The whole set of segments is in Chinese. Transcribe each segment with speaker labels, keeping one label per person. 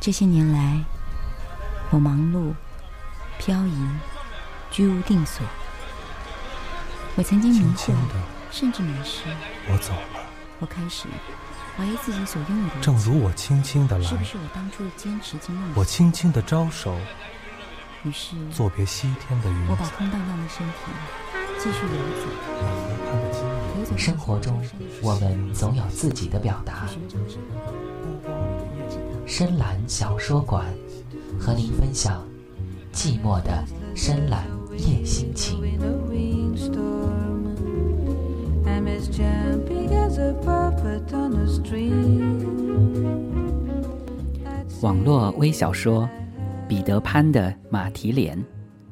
Speaker 1: 这些年来，我忙碌、漂移、居无定所。我曾经迷惑，甚至迷失。
Speaker 2: 我走了。
Speaker 1: 我开始怀疑自己所拥有的。
Speaker 2: 正如我轻轻的来，
Speaker 1: 是不是我当初的坚持经梦？
Speaker 2: 我轻轻的招手。
Speaker 1: 于是，
Speaker 2: 作别西天的云
Speaker 1: 我把空荡荡的身体继续游
Speaker 3: 走。生活中，我们总有自己的表达。深蓝小说馆，和您分享寂寞的深蓝夜心情。网络微小说《彼得潘的马蹄莲》，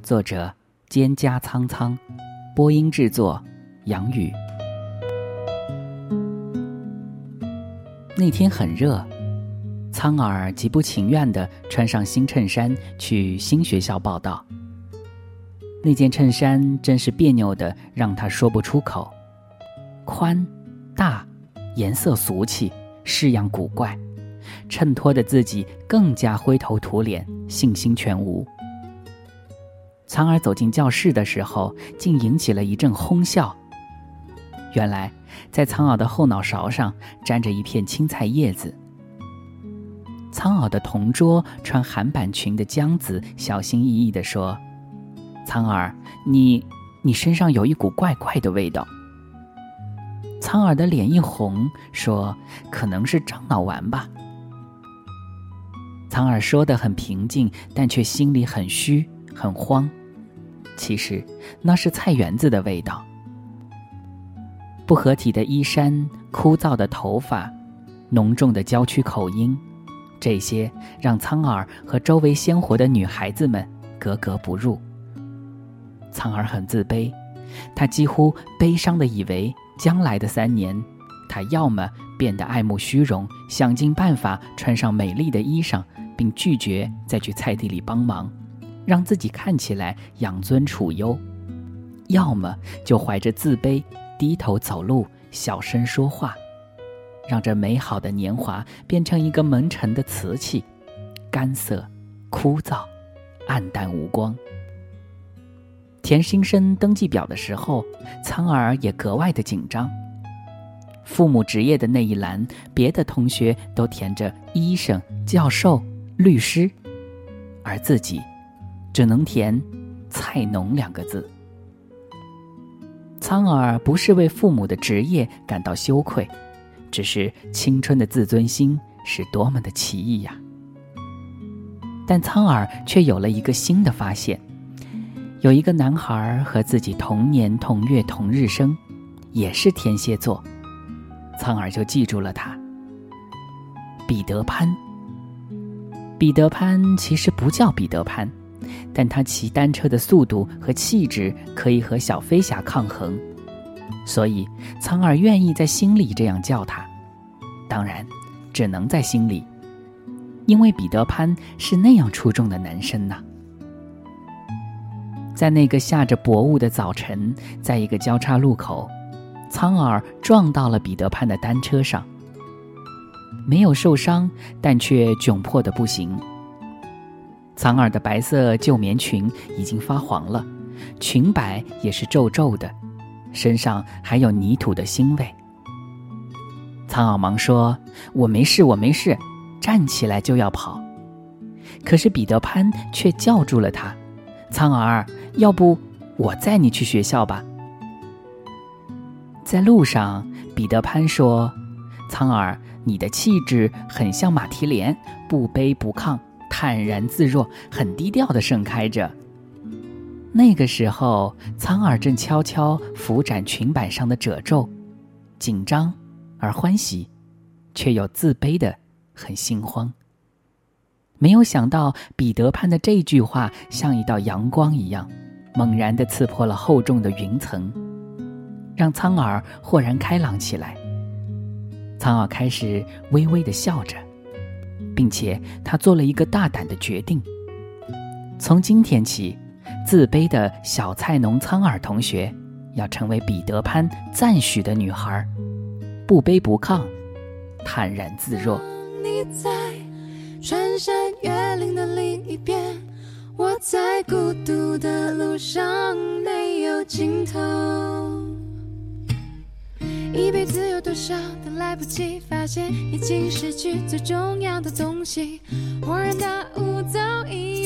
Speaker 3: 作者蒹葭苍苍，播音制作杨宇。那天很热，苍耳极不情愿的穿上新衬衫去新学校报道。那件衬衫真是别扭的，让他说不出口。宽、大，颜色俗气，式样古怪，衬托的自己更加灰头土脸，信心全无。苍儿走进教室的时候，竟引起了一阵哄笑。原来，在苍耳的后脑勺上粘着一片青菜叶子。苍耳的同桌穿韩版裙的江子小心翼翼地说：“苍耳，你，你身上有一股怪怪的味道。”苍耳的脸一红，说：“可能是樟脑丸吧。”苍耳说的很平静，但却心里很虚、很慌。其实那是菜园子的味道。不合体的衣衫、枯燥的头发、浓重的郊区口音，这些让苍耳和周围鲜活的女孩子们格格不入。苍耳很自卑，他几乎悲伤的以为。将来的三年，他要么变得爱慕虚荣，想尽办法穿上美丽的衣裳，并拒绝再去菜地里帮忙，让自己看起来养尊处优；要么就怀着自卑，低头走路，小声说话，让这美好的年华变成一个蒙尘的瓷器，干涩、枯燥、暗淡无光。填新生登记表的时候，苍儿也格外的紧张。父母职业的那一栏，别的同学都填着医生、教授、律师，而自己只能填“菜农”两个字。苍儿不是为父母的职业感到羞愧，只是青春的自尊心是多么的奇异呀！但苍耳却有了一个新的发现。有一个男孩和自己同年同月同日生，也是天蝎座，苍耳就记住了他。彼得潘。彼得潘其实不叫彼得潘，但他骑单车的速度和气质可以和小飞侠抗衡，所以苍耳愿意在心里这样叫他。当然，只能在心里，因为彼得潘是那样出众的男生呐。在那个下着薄雾的早晨，在一个交叉路口，苍耳撞到了彼得潘的单车上，没有受伤，但却窘迫的不行。苍耳的白色旧棉裙已经发黄了，裙摆也是皱皱的，身上还有泥土的腥味。苍耳忙说：“我没事，我没事。”站起来就要跑，可是彼得潘却叫住了他：“苍耳。”要不我载你去学校吧。在路上，彼得潘说：“苍耳，你的气质很像马蹄莲，不卑不亢，坦然自若，很低调的盛开着。”那个时候，苍耳正悄悄拂展裙摆上的褶皱，紧张而欢喜，却又自卑的很心慌。没有想到，彼得潘的这句话像一道阳光一样。猛然的刺破了厚重的云层，让苍耳豁然开朗起来。苍耳开始微微的笑着，并且他做了一个大胆的决定：从今天起，自卑的小菜农苍耳同学要成为彼得潘赞许的女孩，不卑不亢，坦然自若。
Speaker 4: 你在穿山越岭的另一边，我在孤独的路上没有尽头。一辈子有多少都来不及发现，已经失去最重要的东西。恍然大悟，早已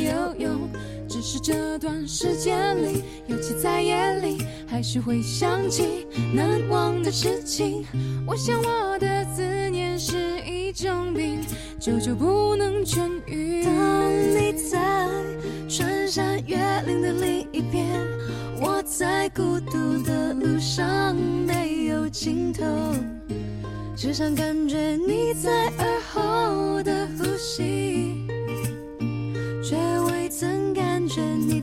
Speaker 4: 只是这段时间里，尤其在夜里，还是会想起难忘的事情。我想我的思念是一种病，久久不能痊愈。当你在穿山越岭的另一边，我在孤独的路上没有尽头，只想感觉你在耳后的呼吸。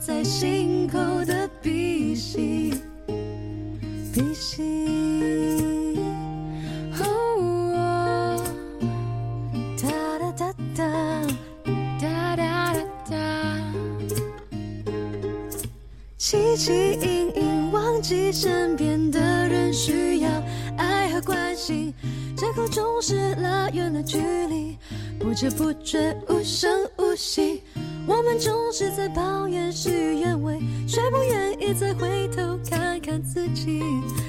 Speaker 4: 在心口的鼻息，鼻息。哦，哒哒哒哒，哒哒哒哒。汲汲营营忘记身边的人需要爱和关心，借口总是拉远了距离，不知不觉无声无息。我们总是在抱怨事与愿违，却不愿意再回头看看自己，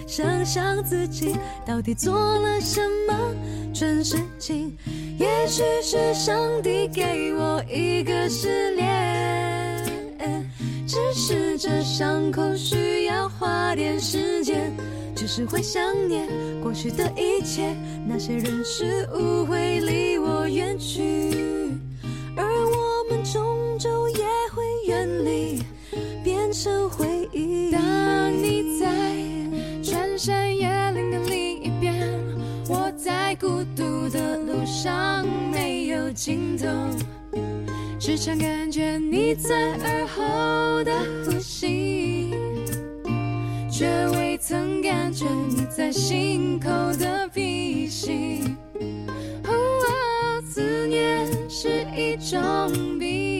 Speaker 4: 想想自己到底做了什么蠢事情。也许是上帝给我一个试炼，只是这伤口需要花点时间，只是会想念过去的一切，那些人事物会离我远去，尽头，时常感觉你在耳后的呼吸，却未曾感觉你在心口的鼻息。哦，思念是一种病。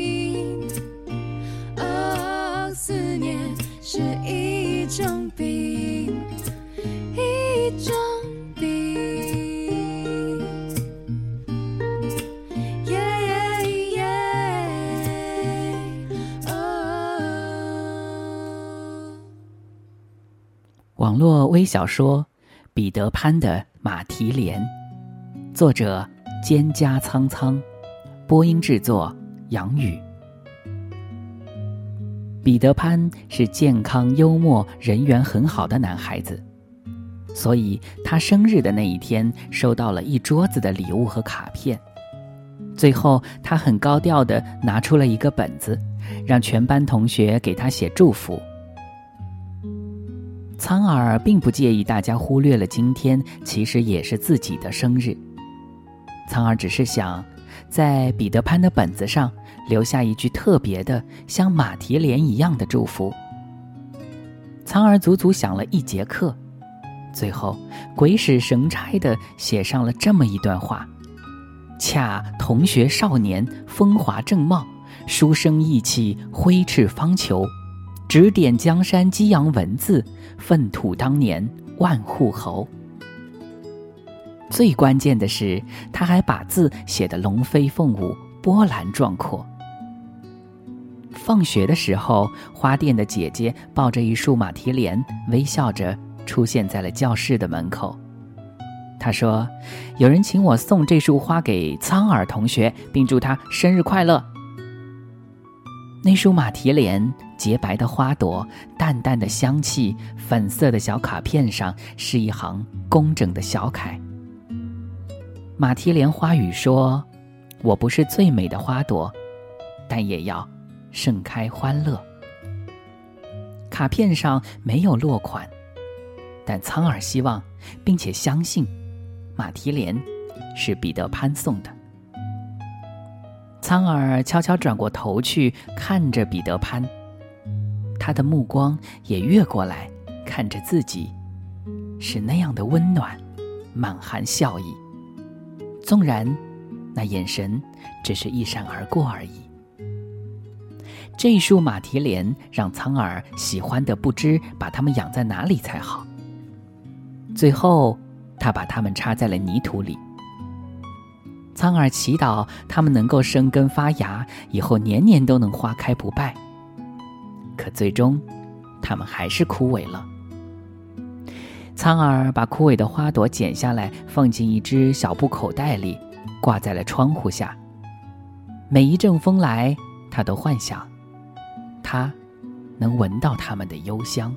Speaker 3: 微小说《彼得潘的马蹄莲》，作者蒹葭苍苍，播音制作杨宇。彼得潘是健康、幽默、人缘很好的男孩子，所以他生日的那一天收到了一桌子的礼物和卡片。最后，他很高调的拿出了一个本子，让全班同学给他写祝福。苍耳并不介意大家忽略了今天其实也是自己的生日。苍耳只是想，在彼得潘的本子上。留下一句特别的，像马蹄莲一样的祝福。苍耳足足想了一节课，最后鬼使神差的写上了这么一段话：恰同学少年风华正茂，书生意气挥斥方遒，指点江山激扬文字，粪土当年万户侯。最关键的是，他还把字写得龙飞凤舞，波澜壮阔。放学的时候，花店的姐姐抱着一束马蹄莲，微笑着出现在了教室的门口。她说：“有人请我送这束花给苍耳同学，并祝他生日快乐。”那束马蹄莲，洁白的花朵，淡淡的香气，粉色的小卡片上是一行工整的小楷。马蹄莲花语说：“我不是最美的花朵，但也要。”盛开欢乐。卡片上没有落款，但苍耳希望并且相信，马蹄莲是彼得潘送的。苍耳悄悄转过头去看着彼得潘，他的目光也越过来看着自己，是那样的温暖，满含笑意。纵然那眼神只是一闪而过而已。这一束马蹄莲让苍耳喜欢的不知把它们养在哪里才好。最后，他把它们插在了泥土里。苍耳祈祷它们能够生根发芽，以后年年都能花开不败。可最终，它们还是枯萎了。苍耳把枯萎的花朵剪下来，放进一只小布口袋里，挂在了窗户下。每一阵风来，他都幻想，他能闻到它们的幽香。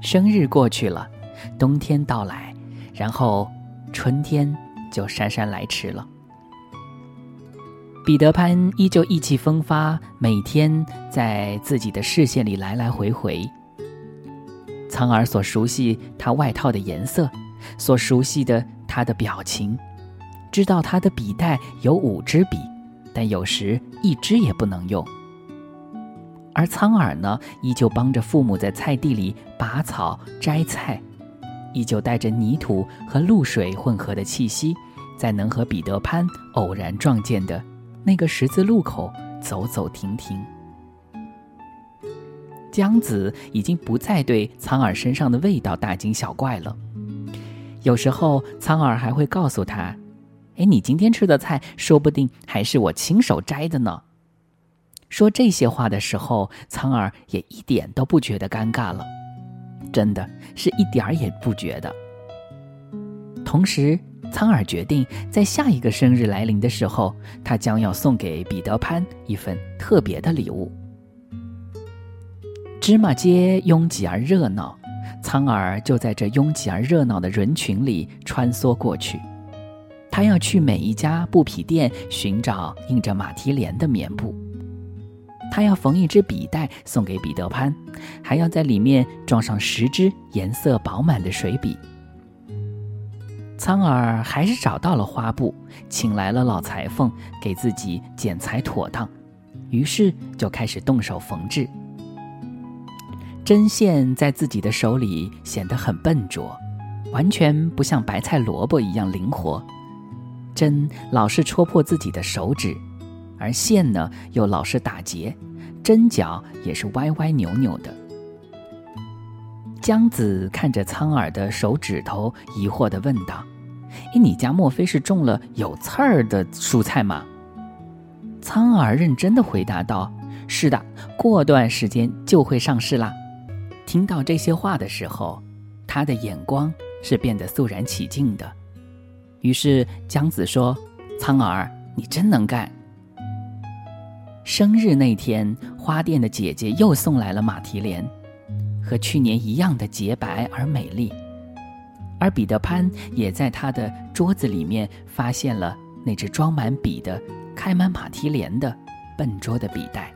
Speaker 3: 生日过去了，冬天到来，然后春天就姗姗来迟了。彼得潘依旧意气风发，每天在自己的视线里来来回回。苍耳所熟悉他外套的颜色，所熟悉的他的表情，知道他的笔袋有五支笔，但有时一支也不能用。而苍耳呢，依旧帮着父母在菜地里拔草摘菜，依旧带着泥土和露水混合的气息，在能和彼得潘偶然撞见的。那个十字路口走走停停，江子已经不再对苍耳身上的味道大惊小怪了。有时候，苍耳还会告诉他：“哎，你今天吃的菜，说不定还是我亲手摘的呢。”说这些话的时候，苍耳也一点都不觉得尴尬了，真的是一点儿也不觉得。同时，苍耳决定，在下一个生日来临的时候，他将要送给彼得潘一份特别的礼物。芝麻街拥挤而热闹，苍耳就在这拥挤而热闹的人群里穿梭过去。他要去每一家布匹店寻找印着马蹄莲的棉布，他要缝一支笔袋送给彼得潘，还要在里面装上十支颜色饱满的水笔。苍耳还是找到了花布，请来了老裁缝给自己剪裁妥当，于是就开始动手缝制。针线在自己的手里显得很笨拙，完全不像白菜萝卜一样灵活。针老是戳破自己的手指，而线呢又老是打结，针脚也是歪歪扭扭的。江子看着苍耳的手指头，疑惑地问道。哎，你家莫非是种了有刺儿的蔬菜吗？苍耳认真的回答道：“是的，过段时间就会上市啦。”听到这些话的时候，他的眼光是变得肃然起敬的。于是江子说：“苍耳，你真能干。”生日那天，花店的姐姐又送来了马蹄莲，和去年一样的洁白而美丽。而彼得潘也在他的桌子里面发现了那只装满笔的、开满马蹄莲的笨拙的笔袋。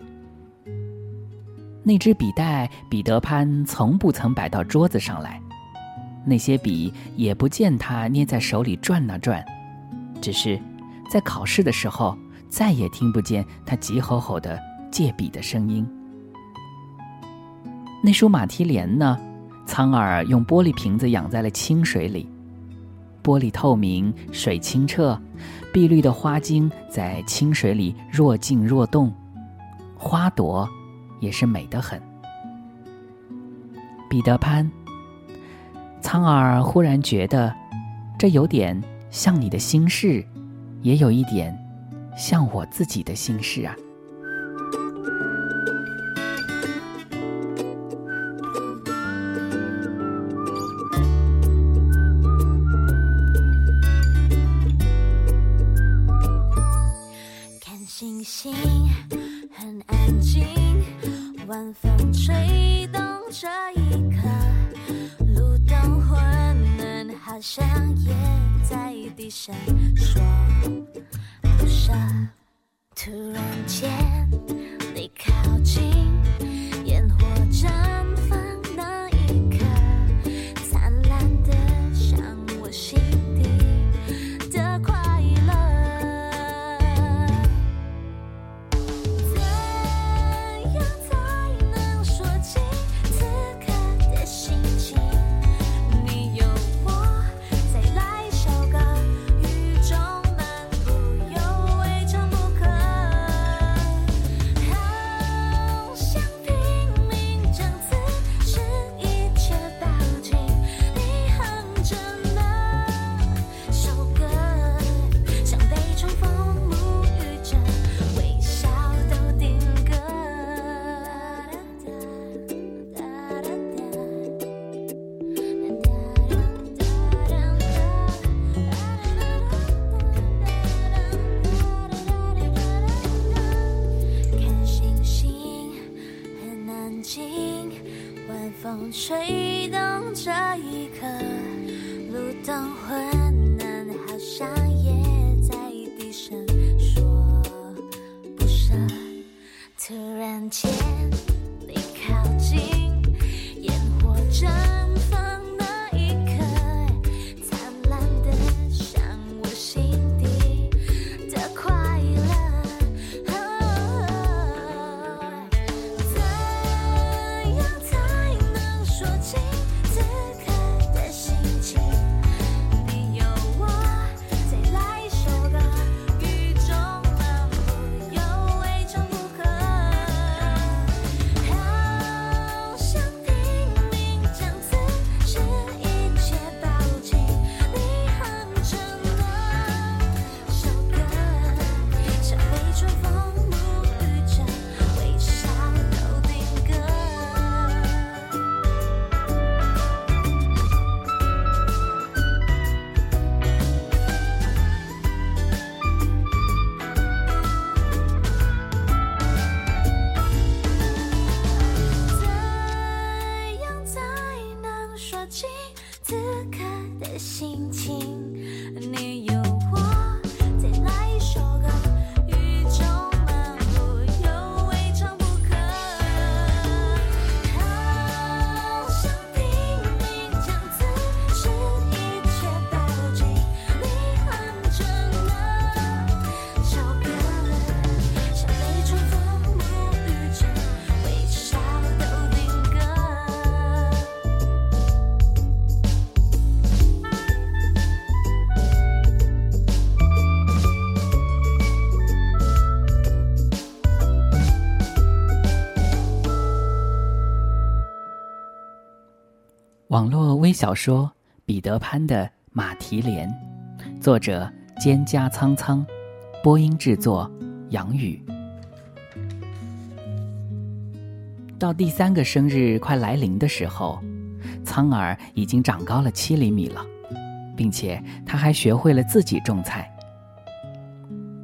Speaker 3: 那支笔袋，彼得潘从不曾摆到桌子上来，那些笔也不见他捏在手里转啊转，只是在考试的时候再也听不见他急吼吼的借笔的声音。那束马蹄莲呢？苍耳用玻璃瓶子养在了清水里，玻璃透明，水清澈，碧绿的花茎在清水里若静若动，花朵也是美得很。彼得潘，苍耳忽然觉得，这有点像你的心事，也有一点像我自己的心事啊。
Speaker 5: 晚上也在低声说不舍突然间你靠近烟火绽心情？你有
Speaker 3: 小说《彼得潘的马蹄莲》，作者蒹葭苍苍，播音制作杨宇。到第三个生日快来临的时候，苍耳已经长高了七厘米了，并且他还学会了自己种菜。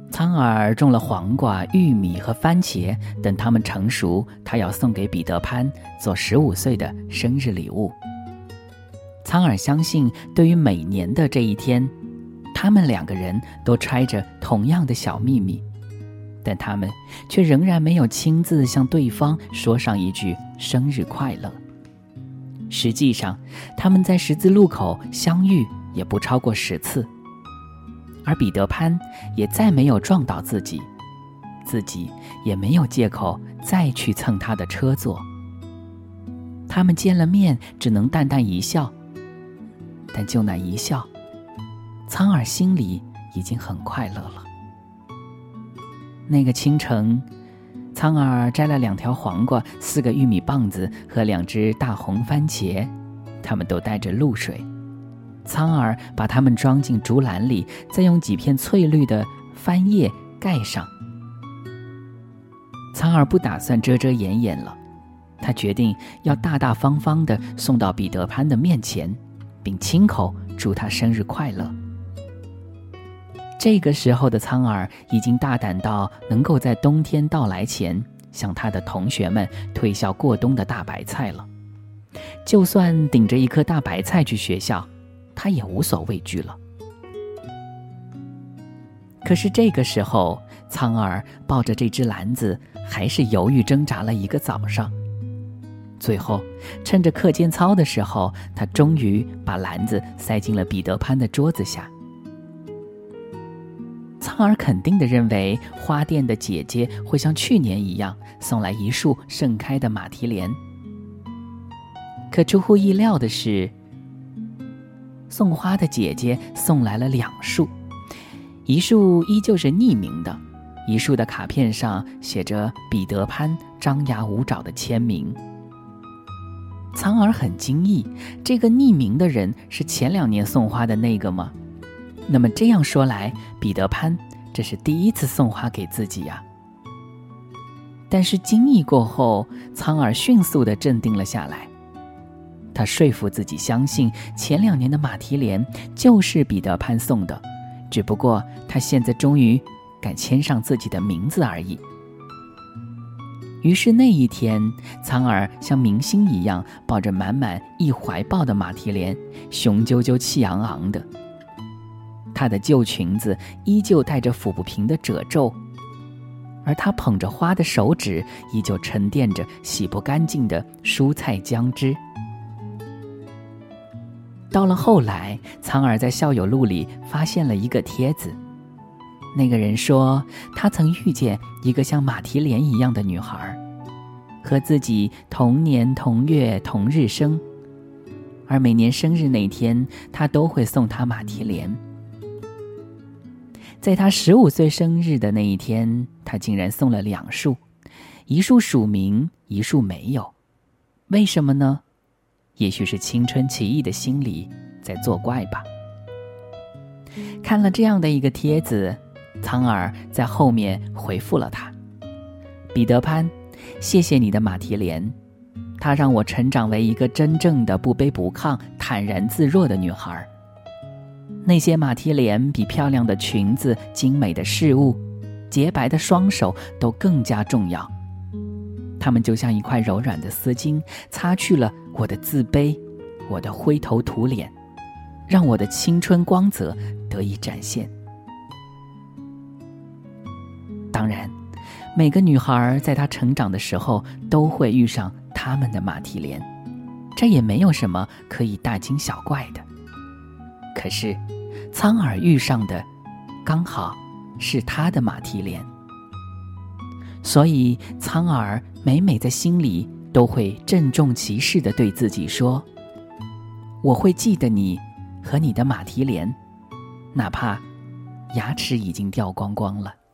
Speaker 3: 苍耳种了黄瓜、玉米和番茄，等它们成熟，他要送给彼得潘做十五岁的生日礼物。苍耳相信，对于每年的这一天，他们两个人都揣着同样的小秘密，但他们却仍然没有亲自向对方说上一句“生日快乐”。实际上，他们在十字路口相遇也不超过十次，而彼得潘也再没有撞倒自己，自己也没有借口再去蹭他的车座。他们见了面，只能淡淡一笑。但就那一笑，苍耳心里已经很快乐了。那个清晨，苍耳摘了两条黄瓜、四个玉米棒子和两只大红番茄，它们都带着露水。苍耳把它们装进竹篮里，再用几片翠绿的番叶盖上。苍耳不打算遮遮掩掩了，他决定要大大方方地送到彼得潘的面前。并亲口祝他生日快乐。这个时候的苍耳已经大胆到能够在冬天到来前向他的同学们推销过冬的大白菜了。就算顶着一颗大白菜去学校，他也无所畏惧了。可是这个时候，苍耳抱着这只篮子，还是犹豫挣扎了一个早上。最后，趁着课间操的时候，他终于把篮子塞进了彼得潘的桌子下。苍耳肯定的认为，花店的姐姐会像去年一样送来一束盛开的马蹄莲。可出乎意料的是，送花的姐姐送来了两束，一束依旧是匿名的，一束的卡片上写着彼得潘张牙舞爪的签名。苍耳很惊异，这个匿名的人是前两年送花的那个吗？那么这样说来，彼得潘这是第一次送花给自己呀。但是惊异过后，苍耳迅速地镇定了下来。他说服自己相信前两年的马蹄莲就是彼得潘送的，只不过他现在终于敢签上自己的名字而已。于是那一天，苍耳像明星一样抱着满满一怀抱的马蹄莲，雄赳赳气昂昂的。她的旧裙子依旧带着抚不平的褶皱，而她捧着花的手指依旧沉淀着洗不干净的蔬菜浆汁。到了后来，苍耳在校友录里发现了一个帖子。那个人说，他曾遇见一个像马蹄莲一样的女孩，和自己同年同月同日生，而每年生日那天，他都会送她马蹄莲。在他十五岁生日的那一天，他竟然送了两束，一束署名，一束没有。为什么呢？也许是青春奇异的心理在作怪吧。看了这样的一个帖子。苍耳在后面回复了他：“彼得潘，谢谢你的马蹄莲，它让我成长为一个真正的不卑不亢、坦然自若的女孩。那些马蹄莲比漂亮的裙子、精美的饰物、洁白的双手都更加重要。它们就像一块柔软的丝巾，擦去了我的自卑，我的灰头土脸，让我的青春光泽得以展现。”当然，每个女孩在她成长的时候都会遇上他们的马蹄莲，这也没有什么可以大惊小怪的。可是，苍耳遇上的刚好是他的马蹄莲，所以苍耳每每在心里都会郑重其事地对自己说：“我会记得你和你的马蹄莲，哪怕牙齿已经掉光光了。”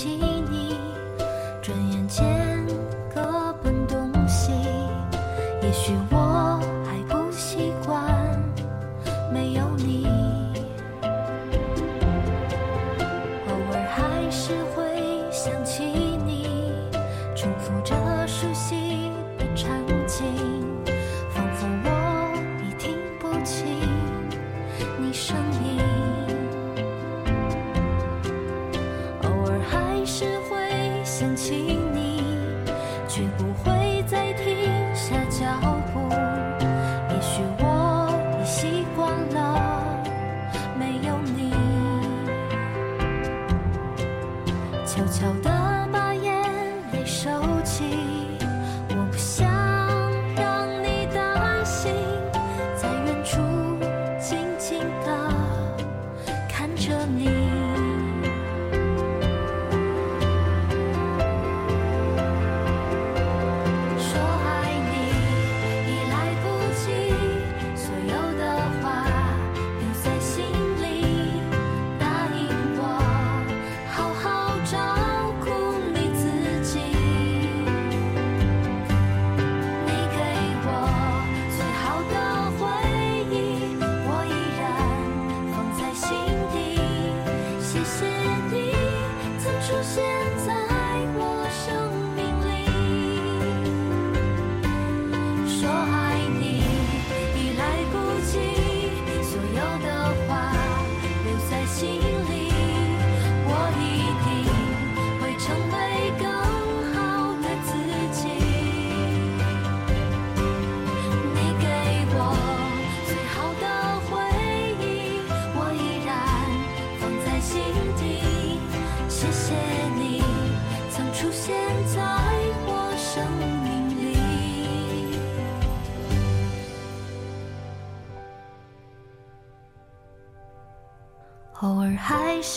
Speaker 5: 起你转眼间各奔东西。也许我